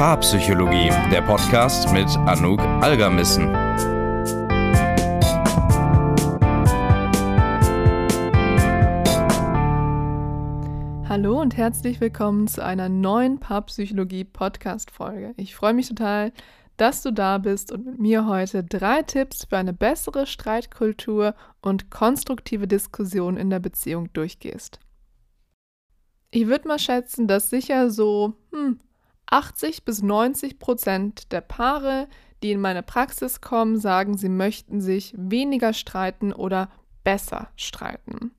Paarpsychologie, der Podcast mit Anouk Algermissen. Hallo und herzlich willkommen zu einer neuen Paarpsychologie-Podcast-Folge. Ich freue mich total, dass du da bist und mit mir heute drei Tipps für eine bessere Streitkultur und konstruktive Diskussion in der Beziehung durchgehst. Ich würde mal schätzen, dass sicher so hm, 80 bis 90 Prozent der Paare, die in meine Praxis kommen, sagen, sie möchten sich weniger streiten oder besser streiten.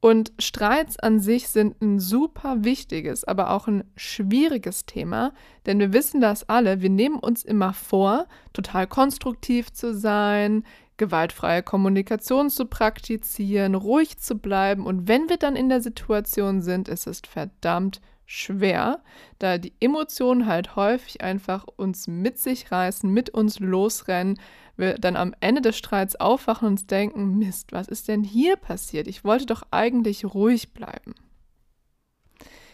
Und Streits an sich sind ein super wichtiges, aber auch ein schwieriges Thema, denn wir wissen das alle, wir nehmen uns immer vor, total konstruktiv zu sein, gewaltfreie Kommunikation zu praktizieren, ruhig zu bleiben und wenn wir dann in der Situation sind, ist es verdammt schwer, da die Emotionen halt häufig einfach uns mit sich reißen, mit uns losrennen, wir dann am Ende des Streits aufwachen und denken, Mist, was ist denn hier passiert? Ich wollte doch eigentlich ruhig bleiben.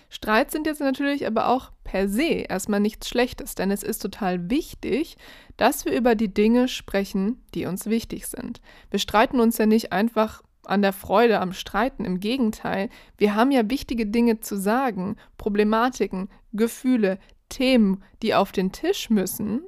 Streits sind jetzt natürlich aber auch per se erstmal nichts Schlechtes, denn es ist total wichtig, dass wir über die Dinge sprechen, die uns wichtig sind. Wir streiten uns ja nicht einfach an der Freude am Streiten. Im Gegenteil, wir haben ja wichtige Dinge zu sagen, Problematiken, Gefühle, Themen, die auf den Tisch müssen.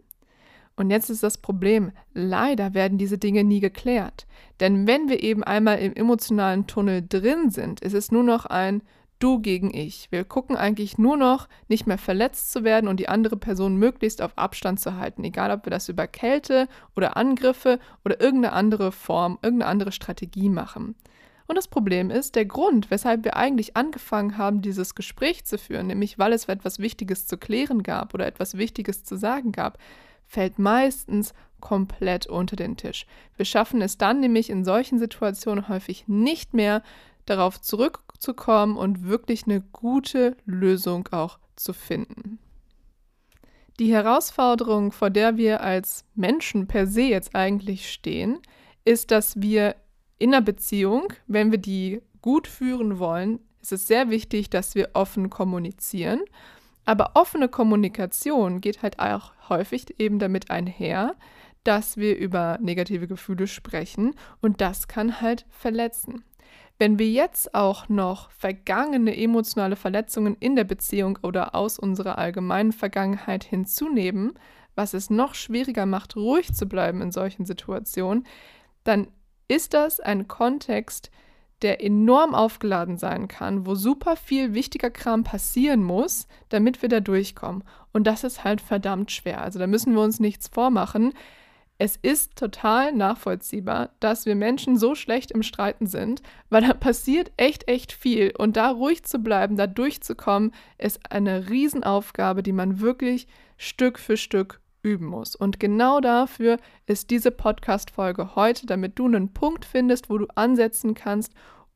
Und jetzt ist das Problem, leider werden diese Dinge nie geklärt. Denn wenn wir eben einmal im emotionalen Tunnel drin sind, ist es nur noch ein du gegen ich. Wir gucken eigentlich nur noch, nicht mehr verletzt zu werden und die andere Person möglichst auf Abstand zu halten, egal ob wir das über Kälte oder Angriffe oder irgendeine andere Form, irgendeine andere Strategie machen. Und das Problem ist, der Grund, weshalb wir eigentlich angefangen haben, dieses Gespräch zu führen, nämlich weil es etwas Wichtiges zu klären gab oder etwas Wichtiges zu sagen gab, fällt meistens komplett unter den Tisch. Wir schaffen es dann nämlich in solchen Situationen häufig nicht mehr, darauf zurückzukommen und wirklich eine gute Lösung auch zu finden. Die Herausforderung, vor der wir als Menschen per se jetzt eigentlich stehen, ist, dass wir in einer Beziehung, wenn wir die gut führen wollen, ist es sehr wichtig, dass wir offen kommunizieren. Aber offene Kommunikation geht halt auch häufig eben damit einher, dass wir über negative Gefühle sprechen und das kann halt verletzen. Wenn wir jetzt auch noch vergangene emotionale Verletzungen in der Beziehung oder aus unserer allgemeinen Vergangenheit hinzunehmen, was es noch schwieriger macht, ruhig zu bleiben in solchen Situationen, dann ist das ein Kontext, der enorm aufgeladen sein kann, wo super viel wichtiger Kram passieren muss, damit wir da durchkommen. Und das ist halt verdammt schwer. Also da müssen wir uns nichts vormachen es ist total nachvollziehbar, dass wir Menschen so schlecht im Streiten sind, weil da passiert echt, echt viel. Und da ruhig zu bleiben, da durchzukommen, ist eine Riesenaufgabe, die man wirklich Stück für Stück üben muss. Und genau dafür ist diese Podcast-Folge heute, damit du einen Punkt findest, wo du ansetzen kannst,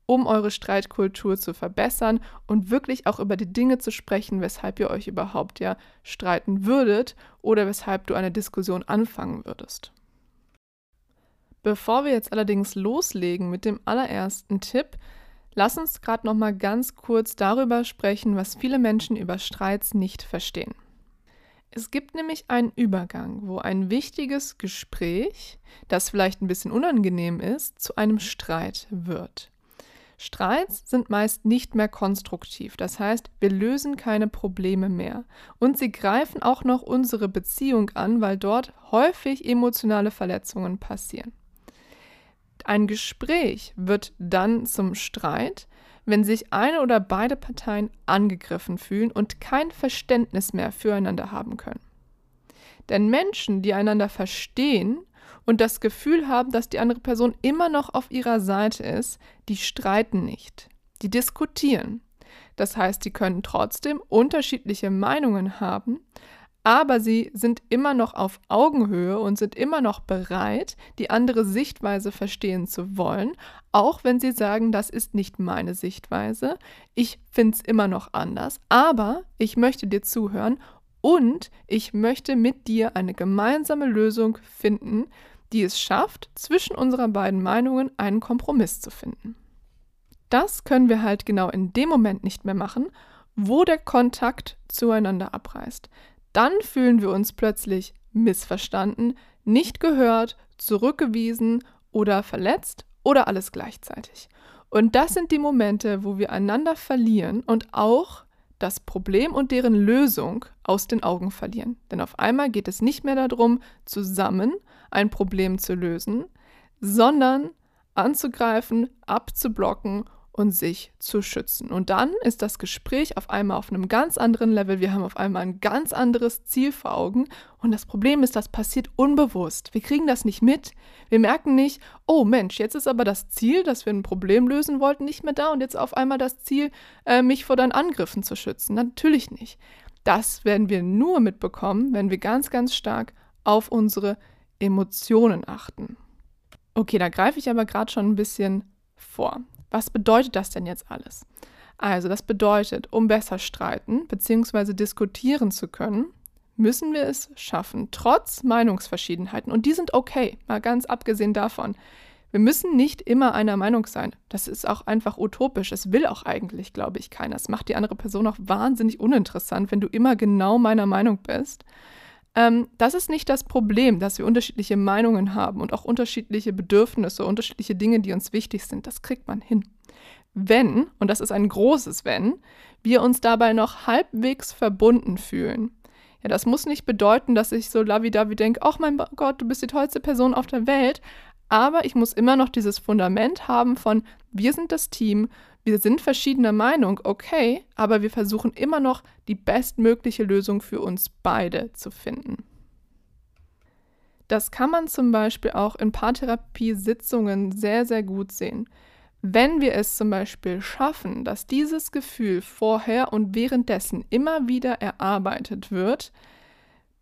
um eure Streitkultur zu verbessern und wirklich auch über die Dinge zu sprechen, weshalb ihr euch überhaupt ja streiten würdet oder weshalb du eine Diskussion anfangen würdest. Bevor wir jetzt allerdings loslegen mit dem allerersten Tipp, lass uns gerade noch mal ganz kurz darüber sprechen, was viele Menschen über Streits nicht verstehen. Es gibt nämlich einen Übergang, wo ein wichtiges Gespräch, das vielleicht ein bisschen unangenehm ist, zu einem Streit wird. Streits sind meist nicht mehr konstruktiv, das heißt, wir lösen keine Probleme mehr. Und sie greifen auch noch unsere Beziehung an, weil dort häufig emotionale Verletzungen passieren. Ein Gespräch wird dann zum Streit, wenn sich eine oder beide Parteien angegriffen fühlen und kein Verständnis mehr füreinander haben können. Denn Menschen, die einander verstehen, und das Gefühl haben, dass die andere Person immer noch auf ihrer Seite ist, die streiten nicht, die diskutieren. Das heißt, die können trotzdem unterschiedliche Meinungen haben, aber sie sind immer noch auf Augenhöhe und sind immer noch bereit, die andere Sichtweise verstehen zu wollen, auch wenn sie sagen, das ist nicht meine Sichtweise, ich finde es immer noch anders, aber ich möchte dir zuhören und ich möchte mit dir eine gemeinsame Lösung finden, die es schafft, zwischen unseren beiden Meinungen einen Kompromiss zu finden. Das können wir halt genau in dem Moment nicht mehr machen, wo der Kontakt zueinander abreißt. dann fühlen wir uns plötzlich missverstanden, nicht gehört, zurückgewiesen oder verletzt oder alles gleichzeitig. Und das sind die Momente, wo wir einander verlieren und auch das Problem und deren Lösung aus den Augen verlieren. Denn auf einmal geht es nicht mehr darum, zusammen ein Problem zu lösen, sondern anzugreifen, abzublocken und sich zu schützen. Und dann ist das Gespräch auf einmal auf einem ganz anderen Level. Wir haben auf einmal ein ganz anderes Ziel vor Augen. Und das Problem ist, das passiert unbewusst. Wir kriegen das nicht mit. Wir merken nicht, oh Mensch, jetzt ist aber das Ziel, dass wir ein Problem lösen wollten, nicht mehr da. Und jetzt auf einmal das Ziel, äh, mich vor deinen Angriffen zu schützen. Natürlich nicht. Das werden wir nur mitbekommen, wenn wir ganz, ganz stark auf unsere Emotionen achten. Okay, da greife ich aber gerade schon ein bisschen vor. Was bedeutet das denn jetzt alles? Also, das bedeutet, um besser streiten bzw. diskutieren zu können, müssen wir es schaffen, trotz Meinungsverschiedenheiten. Und die sind okay, mal ganz abgesehen davon. Wir müssen nicht immer einer Meinung sein. Das ist auch einfach utopisch. Es will auch eigentlich, glaube ich, keiner. Es macht die andere Person auch wahnsinnig uninteressant, wenn du immer genau meiner Meinung bist. Ähm, das ist nicht das Problem, dass wir unterschiedliche Meinungen haben und auch unterschiedliche Bedürfnisse, unterschiedliche Dinge, die uns wichtig sind. Das kriegt man hin. Wenn, und das ist ein großes Wenn, wir uns dabei noch halbwegs verbunden fühlen. Ja, das muss nicht bedeuten, dass ich so lavi-davi denke, ach mein Gott, du bist die tollste Person auf der Welt. Aber ich muss immer noch dieses Fundament haben von, wir sind das Team, wir sind verschiedener Meinung, okay, aber wir versuchen immer noch die bestmögliche Lösung für uns beide zu finden. Das kann man zum Beispiel auch in Paartherapiesitzungen sehr, sehr gut sehen. Wenn wir es zum Beispiel schaffen, dass dieses Gefühl vorher und währenddessen immer wieder erarbeitet wird,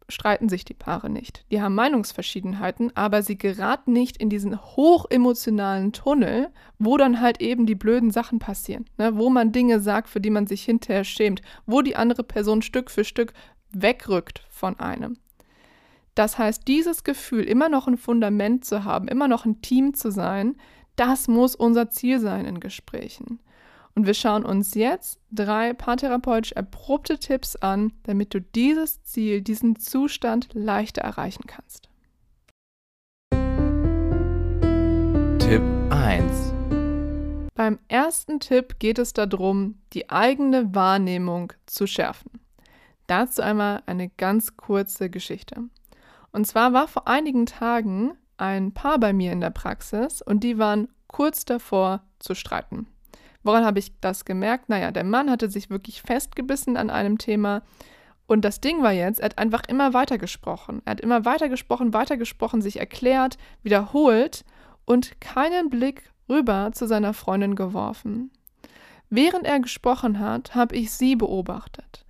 streiten sich die Paare nicht. Die haben Meinungsverschiedenheiten, aber sie geraten nicht in diesen hochemotionalen Tunnel, wo dann halt eben die blöden Sachen passieren, ne? wo man Dinge sagt, für die man sich hinterher schämt, wo die andere Person Stück für Stück wegrückt von einem. Das heißt, dieses Gefühl, immer noch ein Fundament zu haben, immer noch ein Team zu sein, das muss unser Ziel sein in Gesprächen. Und wir schauen uns jetzt drei paartherapeutisch erprobte Tipps an, damit du dieses Ziel, diesen Zustand leichter erreichen kannst. Tipp 1 Beim ersten Tipp geht es darum, die eigene Wahrnehmung zu schärfen. Dazu einmal eine ganz kurze Geschichte. Und zwar war vor einigen Tagen ein Paar bei mir in der Praxis und die waren kurz davor zu streiten. Woran habe ich das gemerkt? Naja, der Mann hatte sich wirklich festgebissen an einem Thema. Und das Ding war jetzt, er hat einfach immer weitergesprochen. Er hat immer weitergesprochen, weitergesprochen, sich erklärt, wiederholt und keinen Blick rüber zu seiner Freundin geworfen. Während er gesprochen hat, habe ich sie beobachtet.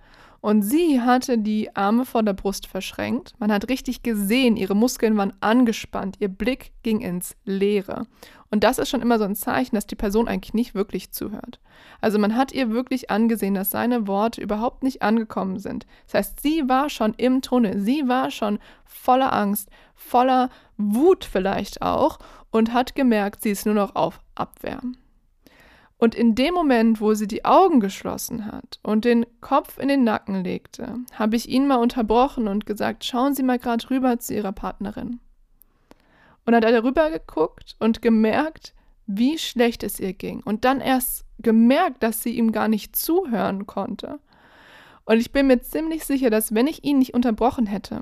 Und sie hatte die Arme vor der Brust verschränkt. Man hat richtig gesehen, ihre Muskeln waren angespannt, ihr Blick ging ins Leere. Und das ist schon immer so ein Zeichen, dass die Person eigentlich nicht wirklich zuhört. Also man hat ihr wirklich angesehen, dass seine Worte überhaupt nicht angekommen sind. Das heißt, sie war schon im Tunnel, sie war schon voller Angst, voller Wut vielleicht auch und hat gemerkt, sie ist nur noch auf Abwehr. Und in dem Moment, wo sie die Augen geschlossen hat und den Kopf in den Nacken legte, habe ich ihn mal unterbrochen und gesagt, schauen Sie mal gerade rüber zu Ihrer Partnerin. Und hat er rüber geguckt und gemerkt, wie schlecht es ihr ging. Und dann erst gemerkt, dass sie ihm gar nicht zuhören konnte. Und ich bin mir ziemlich sicher, dass wenn ich ihn nicht unterbrochen hätte,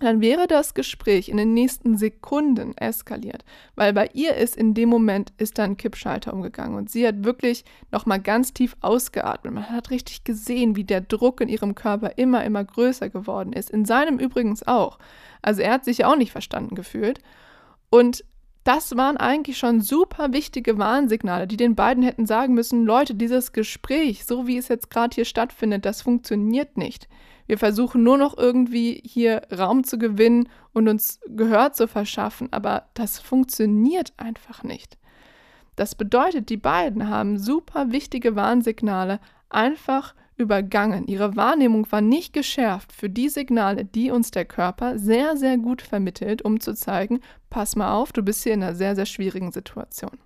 dann wäre das Gespräch in den nächsten Sekunden eskaliert, weil bei ihr ist in dem Moment ist dann Kippschalter umgegangen und sie hat wirklich noch mal ganz tief ausgeatmet. Man hat richtig gesehen, wie der Druck in ihrem Körper immer immer größer geworden ist. In seinem übrigens auch. Also er hat sich ja auch nicht verstanden gefühlt und das waren eigentlich schon super wichtige Warnsignale, die den beiden hätten sagen müssen, Leute, dieses Gespräch, so wie es jetzt gerade hier stattfindet, das funktioniert nicht. Wir versuchen nur noch irgendwie hier Raum zu gewinnen und uns Gehör zu verschaffen, aber das funktioniert einfach nicht. Das bedeutet, die beiden haben super wichtige Warnsignale einfach übergangen. Ihre Wahrnehmung war nicht geschärft für die Signale, die uns der Körper sehr, sehr gut vermittelt, um zu zeigen, pass mal auf, du bist hier in einer sehr, sehr schwierigen Situation.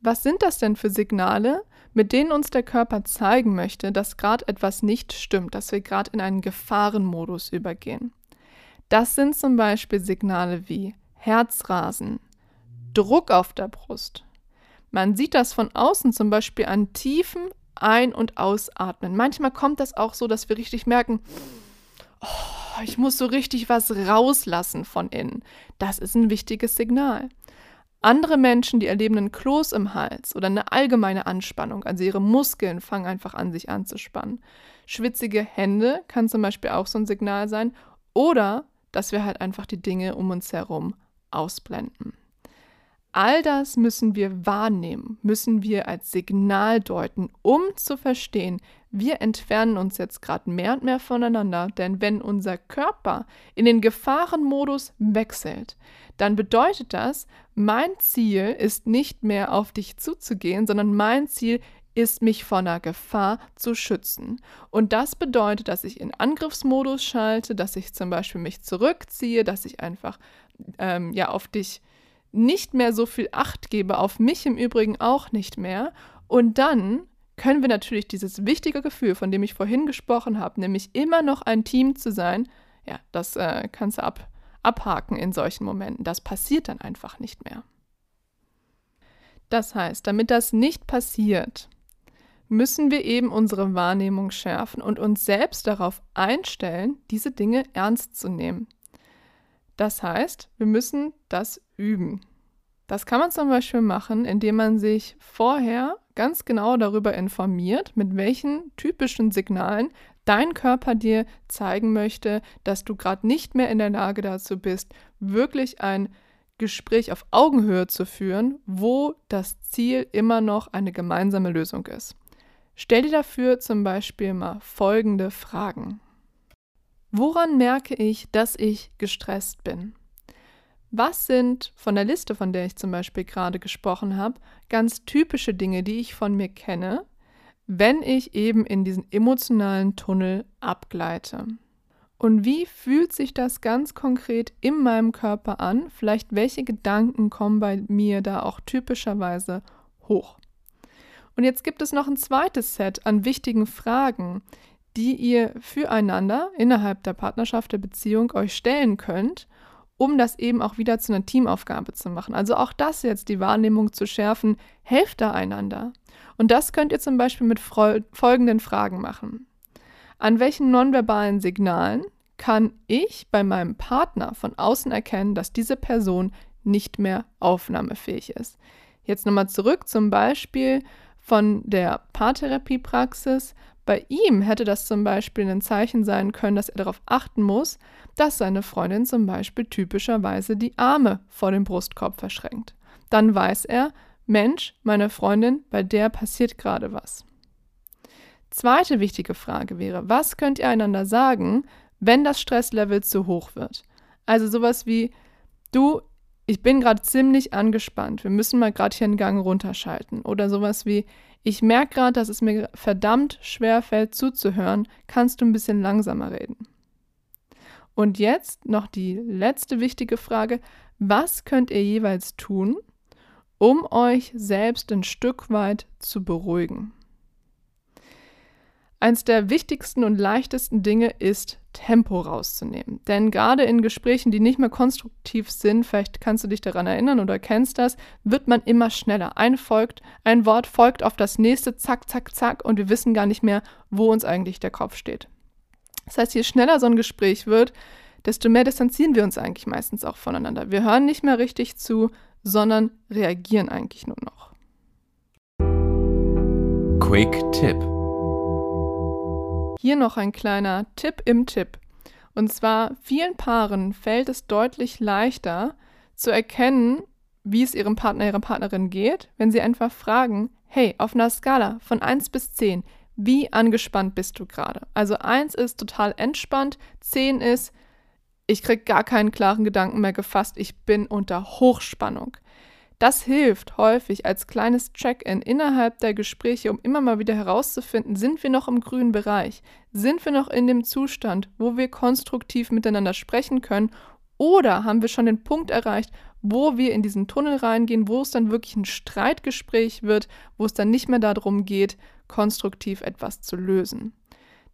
Was sind das denn für Signale, mit denen uns der Körper zeigen möchte, dass gerade etwas nicht stimmt, dass wir gerade in einen Gefahrenmodus übergehen. Das sind zum Beispiel Signale wie Herzrasen, Druck auf der Brust. Man sieht das von außen zum Beispiel an tiefen Ein- und Ausatmen. Manchmal kommt das auch so, dass wir richtig merken, oh, ich muss so richtig was rauslassen von innen. Das ist ein wichtiges Signal. Andere Menschen, die erleben einen Kloß im Hals oder eine allgemeine Anspannung, also ihre Muskeln fangen einfach an, sich anzuspannen. Schwitzige Hände kann zum Beispiel auch so ein Signal sein. Oder dass wir halt einfach die Dinge um uns herum ausblenden. All das müssen wir wahrnehmen, müssen wir als Signal deuten, um zu verstehen, wir entfernen uns jetzt gerade mehr und mehr voneinander, denn wenn unser Körper in den Gefahrenmodus wechselt, dann bedeutet das, mein Ziel ist nicht mehr auf dich zuzugehen, sondern mein Ziel ist, mich vor einer Gefahr zu schützen. Und das bedeutet, dass ich in Angriffsmodus schalte, dass ich zum Beispiel mich zurückziehe, dass ich einfach ähm, ja auf dich nicht mehr so viel Acht gebe, auf mich im Übrigen auch nicht mehr. Und dann können wir natürlich dieses wichtige Gefühl, von dem ich vorhin gesprochen habe, nämlich immer noch ein Team zu sein, ja, das äh, kannst du ab, abhaken in solchen Momenten. Das passiert dann einfach nicht mehr. Das heißt, damit das nicht passiert, müssen wir eben unsere Wahrnehmung schärfen und uns selbst darauf einstellen, diese Dinge ernst zu nehmen. Das heißt, wir müssen das üben. Das kann man zum Beispiel machen, indem man sich vorher ganz genau darüber informiert, mit welchen typischen Signalen dein Körper dir zeigen möchte, dass du gerade nicht mehr in der Lage dazu bist, wirklich ein Gespräch auf Augenhöhe zu führen, wo das Ziel immer noch eine gemeinsame Lösung ist. Stell dir dafür zum Beispiel mal folgende Fragen. Woran merke ich, dass ich gestresst bin? Was sind von der Liste, von der ich zum Beispiel gerade gesprochen habe, ganz typische Dinge, die ich von mir kenne, wenn ich eben in diesen emotionalen Tunnel abgleite? Und wie fühlt sich das ganz konkret in meinem Körper an? Vielleicht welche Gedanken kommen bei mir da auch typischerweise hoch? Und jetzt gibt es noch ein zweites Set an wichtigen Fragen, die ihr füreinander innerhalb der Partnerschaft, der Beziehung euch stellen könnt um das eben auch wieder zu einer Teamaufgabe zu machen. Also auch das jetzt, die Wahrnehmung zu schärfen, helft da einander. Und das könnt ihr zum Beispiel mit folgenden Fragen machen. An welchen nonverbalen Signalen kann ich bei meinem Partner von außen erkennen, dass diese Person nicht mehr aufnahmefähig ist? Jetzt nochmal zurück zum Beispiel von der Paartherapiepraxis. Bei ihm hätte das zum Beispiel ein Zeichen sein können, dass er darauf achten muss, dass seine Freundin zum Beispiel typischerweise die Arme vor dem Brustkorb verschränkt. Dann weiß er, Mensch, meine Freundin, bei der passiert gerade was. Zweite wichtige Frage wäre, was könnt ihr einander sagen, wenn das Stresslevel zu hoch wird? Also sowas wie, du, ich bin gerade ziemlich angespannt, wir müssen mal gerade hier einen Gang runterschalten. Oder sowas wie, ich merke gerade, dass es mir verdammt schwer fällt zuzuhören. Kannst du ein bisschen langsamer reden? Und jetzt noch die letzte wichtige Frage. Was könnt ihr jeweils tun, um euch selbst ein Stück weit zu beruhigen? Eins der wichtigsten und leichtesten Dinge ist, Tempo rauszunehmen. Denn gerade in Gesprächen, die nicht mehr konstruktiv sind, vielleicht kannst du dich daran erinnern oder kennst das, wird man immer schneller. Ein, folgt, ein Wort folgt auf das nächste, zack, zack, zack, und wir wissen gar nicht mehr, wo uns eigentlich der Kopf steht. Das heißt, je schneller so ein Gespräch wird, desto mehr distanzieren wir uns eigentlich meistens auch voneinander. Wir hören nicht mehr richtig zu, sondern reagieren eigentlich nur noch. Quick Tipp hier noch ein kleiner Tipp im Tipp. Und zwar, vielen Paaren fällt es deutlich leichter zu erkennen, wie es ihrem Partner, ihrer Partnerin geht, wenn sie einfach fragen, hey, auf einer Skala von 1 bis 10, wie angespannt bist du gerade? Also 1 ist total entspannt, 10 ist, ich kriege gar keinen klaren Gedanken mehr gefasst, ich bin unter Hochspannung. Das hilft häufig als kleines Check-in innerhalb der Gespräche, um immer mal wieder herauszufinden, sind wir noch im grünen Bereich? Sind wir noch in dem Zustand, wo wir konstruktiv miteinander sprechen können? Oder haben wir schon den Punkt erreicht, wo wir in diesen Tunnel reingehen, wo es dann wirklich ein Streitgespräch wird, wo es dann nicht mehr darum geht, konstruktiv etwas zu lösen.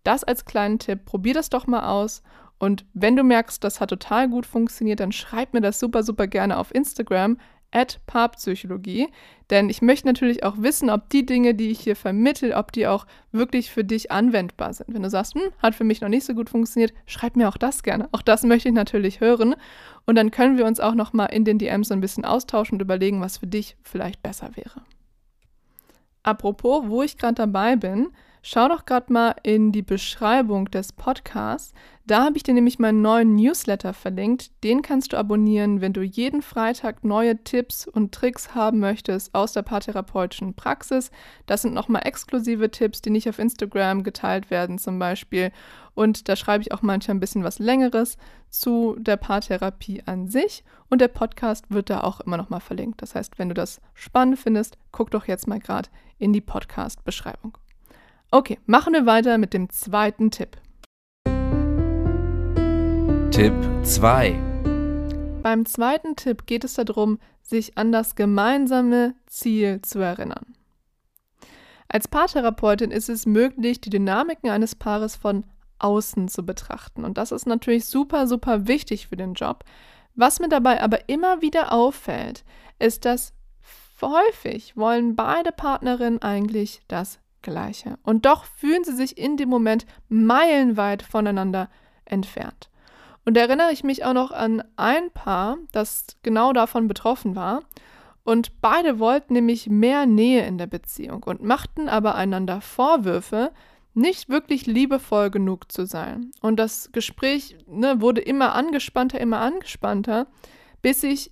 Das als kleinen Tipp, probier das doch mal aus und wenn du merkst, das hat total gut funktioniert, dann schreib mir das super, super gerne auf Instagram at Paarpsychologie. Denn ich möchte natürlich auch wissen, ob die Dinge, die ich hier vermittle, ob die auch wirklich für dich anwendbar sind. Wenn du sagst, hm, hat für mich noch nicht so gut funktioniert, schreib mir auch das gerne. Auch das möchte ich natürlich hören. Und dann können wir uns auch nochmal in den DMs so ein bisschen austauschen und überlegen, was für dich vielleicht besser wäre. Apropos, wo ich gerade dabei bin, schau doch gerade mal in die Beschreibung des Podcasts. Da habe ich dir nämlich meinen neuen Newsletter verlinkt. Den kannst du abonnieren, wenn du jeden Freitag neue Tipps und Tricks haben möchtest aus der paartherapeutischen Praxis. Das sind nochmal exklusive Tipps, die nicht auf Instagram geteilt werden zum Beispiel. Und da schreibe ich auch manchmal ein bisschen was Längeres zu der Paartherapie an sich. Und der Podcast wird da auch immer nochmal verlinkt. Das heißt, wenn du das spannend findest, guck doch jetzt mal gerade in die Podcast-Beschreibung. Okay, machen wir weiter mit dem zweiten Tipp. Tipp 2. Beim zweiten Tipp geht es darum, sich an das gemeinsame Ziel zu erinnern. Als Paartherapeutin ist es möglich, die Dynamiken eines Paares von außen zu betrachten. Und das ist natürlich super, super wichtig für den Job. Was mir dabei aber immer wieder auffällt, ist, dass häufig wollen beide Partnerinnen eigentlich das Gleiche. Und doch fühlen sie sich in dem Moment meilenweit voneinander entfernt. Und da erinnere ich mich auch noch an ein Paar, das genau davon betroffen war. Und beide wollten nämlich mehr Nähe in der Beziehung und machten aber einander Vorwürfe, nicht wirklich liebevoll genug zu sein. Und das Gespräch ne, wurde immer angespannter, immer angespannter, bis ich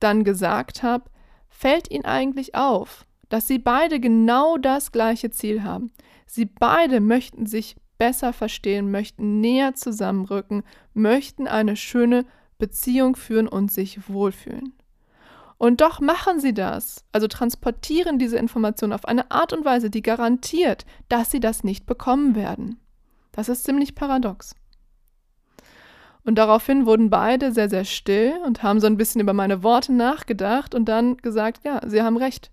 dann gesagt habe, fällt Ihnen eigentlich auf, dass Sie beide genau das gleiche Ziel haben. Sie beide möchten sich besser verstehen, möchten näher zusammenrücken, möchten eine schöne Beziehung führen und sich wohlfühlen. Und doch machen sie das, also transportieren diese Informationen auf eine Art und Weise, die garantiert, dass sie das nicht bekommen werden. Das ist ziemlich paradox. Und daraufhin wurden beide sehr, sehr still und haben so ein bisschen über meine Worte nachgedacht und dann gesagt, ja, sie haben recht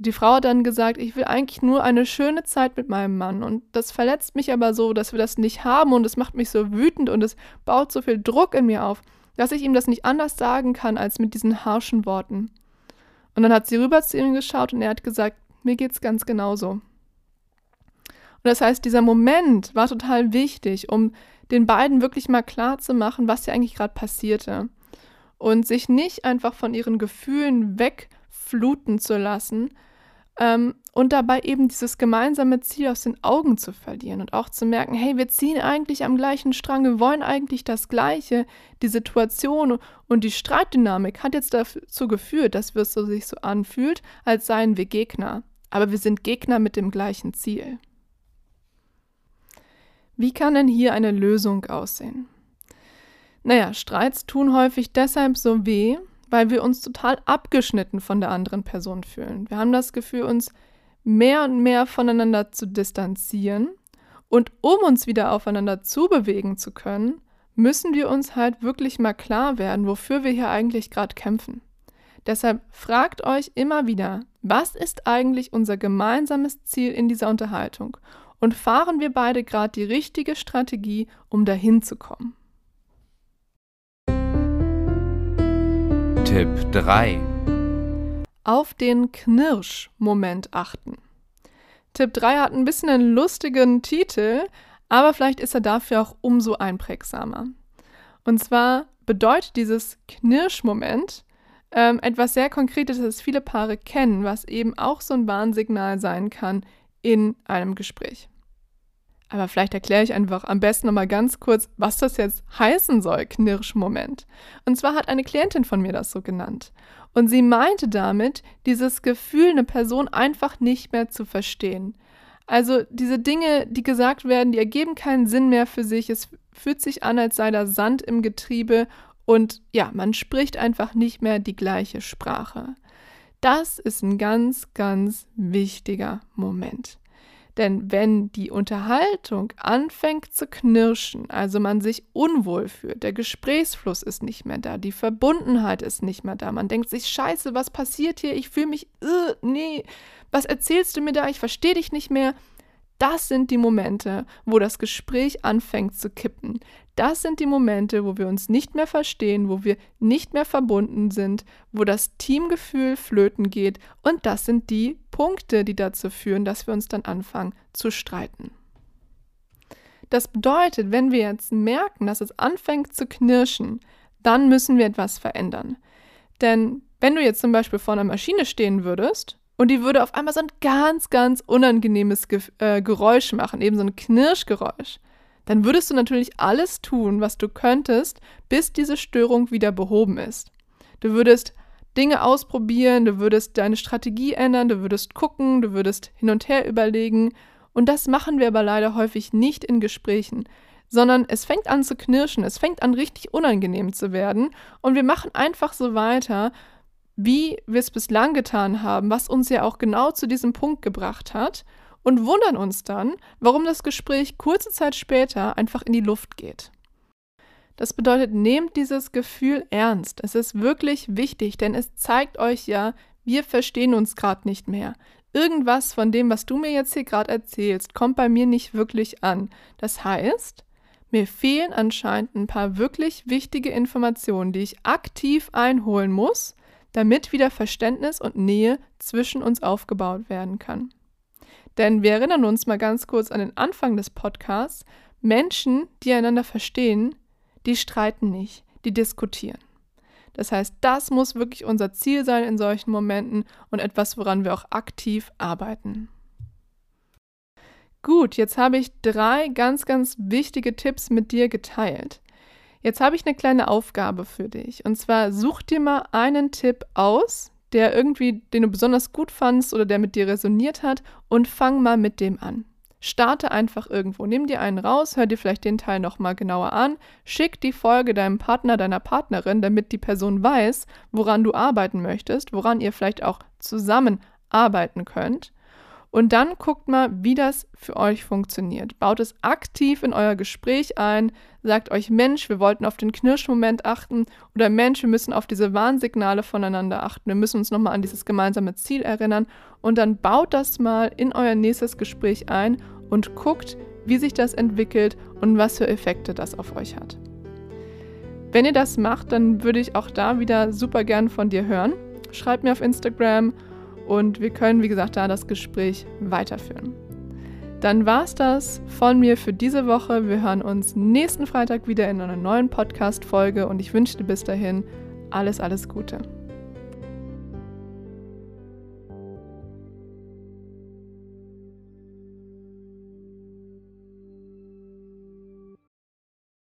die Frau hat dann gesagt, ich will eigentlich nur eine schöne Zeit mit meinem Mann. Und das verletzt mich aber so, dass wir das nicht haben und es macht mich so wütend und es baut so viel Druck in mir auf, dass ich ihm das nicht anders sagen kann als mit diesen harschen Worten. Und dann hat sie rüber zu ihm geschaut und er hat gesagt, mir geht's ganz genauso. Und das heißt, dieser Moment war total wichtig, um den beiden wirklich mal klar zu machen, was hier eigentlich gerade passierte. Und sich nicht einfach von ihren Gefühlen wegfluten zu lassen, ähm, und dabei eben dieses gemeinsame Ziel aus den Augen zu verlieren und auch zu merken, hey, wir ziehen eigentlich am gleichen Strang, wir wollen eigentlich das Gleiche. Die Situation und die Streitdynamik hat jetzt dazu geführt, dass es so sich so anfühlt, als seien wir Gegner. Aber wir sind Gegner mit dem gleichen Ziel. Wie kann denn hier eine Lösung aussehen? Naja, Streits tun häufig deshalb so weh, weil wir uns total abgeschnitten von der anderen Person fühlen. Wir haben das Gefühl, uns mehr und mehr voneinander zu distanzieren. Und um uns wieder aufeinander zubewegen zu können, müssen wir uns halt wirklich mal klar werden, wofür wir hier eigentlich gerade kämpfen. Deshalb fragt euch immer wieder, was ist eigentlich unser gemeinsames Ziel in dieser Unterhaltung? Und fahren wir beide gerade die richtige Strategie, um dahin zu kommen? Tipp 3. Auf den Knirsch-Moment achten. Tipp 3 hat ein bisschen einen lustigen Titel, aber vielleicht ist er dafür auch umso einprägsamer. Und zwar bedeutet dieses Knirsch-Moment ähm, etwas sehr Konkretes, das viele Paare kennen, was eben auch so ein Warnsignal sein kann in einem Gespräch. Aber vielleicht erkläre ich einfach am besten nochmal ganz kurz, was das jetzt heißen soll, Knirschmoment. Und zwar hat eine Klientin von mir das so genannt. Und sie meinte damit, dieses Gefühl, eine Person einfach nicht mehr zu verstehen. Also diese Dinge, die gesagt werden, die ergeben keinen Sinn mehr für sich. Es fühlt sich an, als sei da Sand im Getriebe und ja, man spricht einfach nicht mehr die gleiche Sprache. Das ist ein ganz, ganz wichtiger Moment. Denn wenn die Unterhaltung anfängt zu knirschen, also man sich unwohl fühlt, der Gesprächsfluss ist nicht mehr da, die Verbundenheit ist nicht mehr da, man denkt sich, scheiße, was passiert hier? Ich fühle mich, uh, nee, was erzählst du mir da? Ich verstehe dich nicht mehr. Das sind die Momente, wo das Gespräch anfängt zu kippen. Das sind die Momente, wo wir uns nicht mehr verstehen, wo wir nicht mehr verbunden sind, wo das Teamgefühl flöten geht. Und das sind die Punkte, die dazu führen, dass wir uns dann anfangen zu streiten. Das bedeutet, wenn wir jetzt merken, dass es anfängt zu knirschen, dann müssen wir etwas verändern. Denn wenn du jetzt zum Beispiel vor einer Maschine stehen würdest und die würde auf einmal so ein ganz, ganz unangenehmes Ge äh, Geräusch machen, eben so ein Knirschgeräusch. Dann würdest du natürlich alles tun, was du könntest, bis diese Störung wieder behoben ist. Du würdest Dinge ausprobieren, du würdest deine Strategie ändern, du würdest gucken, du würdest hin und her überlegen. Und das machen wir aber leider häufig nicht in Gesprächen, sondern es fängt an zu knirschen, es fängt an richtig unangenehm zu werden und wir machen einfach so weiter, wie wir es bislang getan haben, was uns ja auch genau zu diesem Punkt gebracht hat, und wundern uns dann, warum das Gespräch kurze Zeit später einfach in die Luft geht. Das bedeutet, nehmt dieses Gefühl ernst. Es ist wirklich wichtig, denn es zeigt euch ja, wir verstehen uns gerade nicht mehr. Irgendwas von dem, was du mir jetzt hier gerade erzählst, kommt bei mir nicht wirklich an. Das heißt, mir fehlen anscheinend ein paar wirklich wichtige Informationen, die ich aktiv einholen muss, damit wieder Verständnis und Nähe zwischen uns aufgebaut werden kann. Denn wir erinnern uns mal ganz kurz an den Anfang des Podcasts. Menschen, die einander verstehen, die streiten nicht, die diskutieren. Das heißt, das muss wirklich unser Ziel sein in solchen Momenten und etwas, woran wir auch aktiv arbeiten. Gut, jetzt habe ich drei ganz, ganz wichtige Tipps mit dir geteilt. Jetzt habe ich eine kleine Aufgabe für dich. Und zwar such dir mal einen Tipp aus, der irgendwie, den du besonders gut fandst oder der mit dir resoniert hat und fang mal mit dem an. Starte einfach irgendwo, nimm dir einen raus, hör dir vielleicht den Teil nochmal genauer an, schick die Folge deinem Partner, deiner Partnerin, damit die Person weiß, woran du arbeiten möchtest, woran ihr vielleicht auch zusammen arbeiten könnt. Und dann guckt mal, wie das für euch funktioniert. Baut es aktiv in euer Gespräch ein. Sagt euch, Mensch, wir wollten auf den Knirschmoment achten. Oder Mensch, wir müssen auf diese Warnsignale voneinander achten. Wir müssen uns nochmal an dieses gemeinsame Ziel erinnern. Und dann baut das mal in euer nächstes Gespräch ein und guckt, wie sich das entwickelt und was für Effekte das auf euch hat. Wenn ihr das macht, dann würde ich auch da wieder super gern von dir hören. Schreibt mir auf Instagram und wir können, wie gesagt, da das Gespräch weiterführen. Dann war es das von mir für diese Woche. Wir hören uns nächsten Freitag wieder in einer neuen Podcast-Folge und ich wünsche dir bis dahin alles, alles Gute.